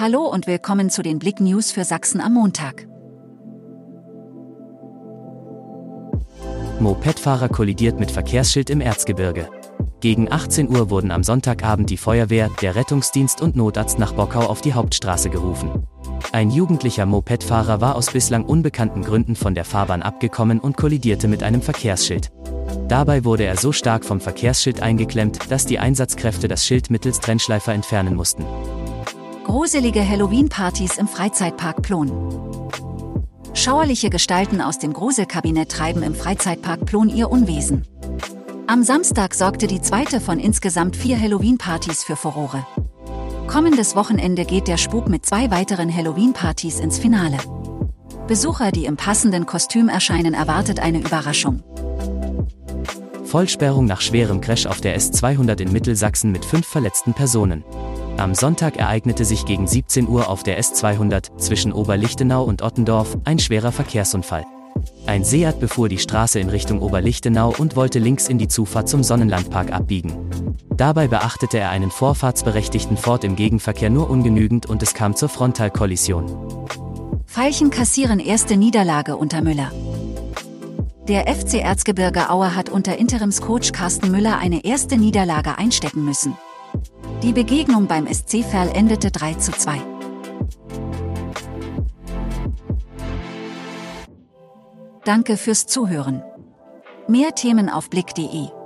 Hallo und willkommen zu den Blick News für Sachsen am Montag. Mopedfahrer kollidiert mit Verkehrsschild im Erzgebirge. Gegen 18 Uhr wurden am Sonntagabend die Feuerwehr, der Rettungsdienst und Notarzt nach Bockau auf die Hauptstraße gerufen. Ein jugendlicher Mopedfahrer war aus bislang unbekannten Gründen von der Fahrbahn abgekommen und kollidierte mit einem Verkehrsschild. Dabei wurde er so stark vom Verkehrsschild eingeklemmt, dass die Einsatzkräfte das Schild mittels Trennschleifer entfernen mussten. Gruselige Halloween-Partys im Freizeitpark Plon. Schauerliche Gestalten aus dem Gruselkabinett treiben im Freizeitpark Plon ihr Unwesen. Am Samstag sorgte die zweite von insgesamt vier Halloween-Partys für Furore. Kommendes Wochenende geht der Spuk mit zwei weiteren Halloween-Partys ins Finale. Besucher, die im passenden Kostüm erscheinen, erwartet eine Überraschung. Vollsperrung nach schwerem Crash auf der S200 in Mittelsachsen mit fünf verletzten Personen. Am Sonntag ereignete sich gegen 17 Uhr auf der S200 zwischen Oberlichtenau und Ottendorf ein schwerer Verkehrsunfall. Ein Seat befuhr die Straße in Richtung Oberlichtenau und wollte links in die Zufahrt zum Sonnenlandpark abbiegen. Dabei beachtete er einen vorfahrtsberechtigten Ford im Gegenverkehr nur ungenügend und es kam zur Frontalkollision. Veilchen kassieren erste Niederlage unter Müller. Der FC Erzgebirge Aue hat unter Interimscoach Carsten Müller eine erste Niederlage einstecken müssen. Die Begegnung beim SC Verl endete 3 zu 2. Danke fürs Zuhören. Mehr Themen auf blick.de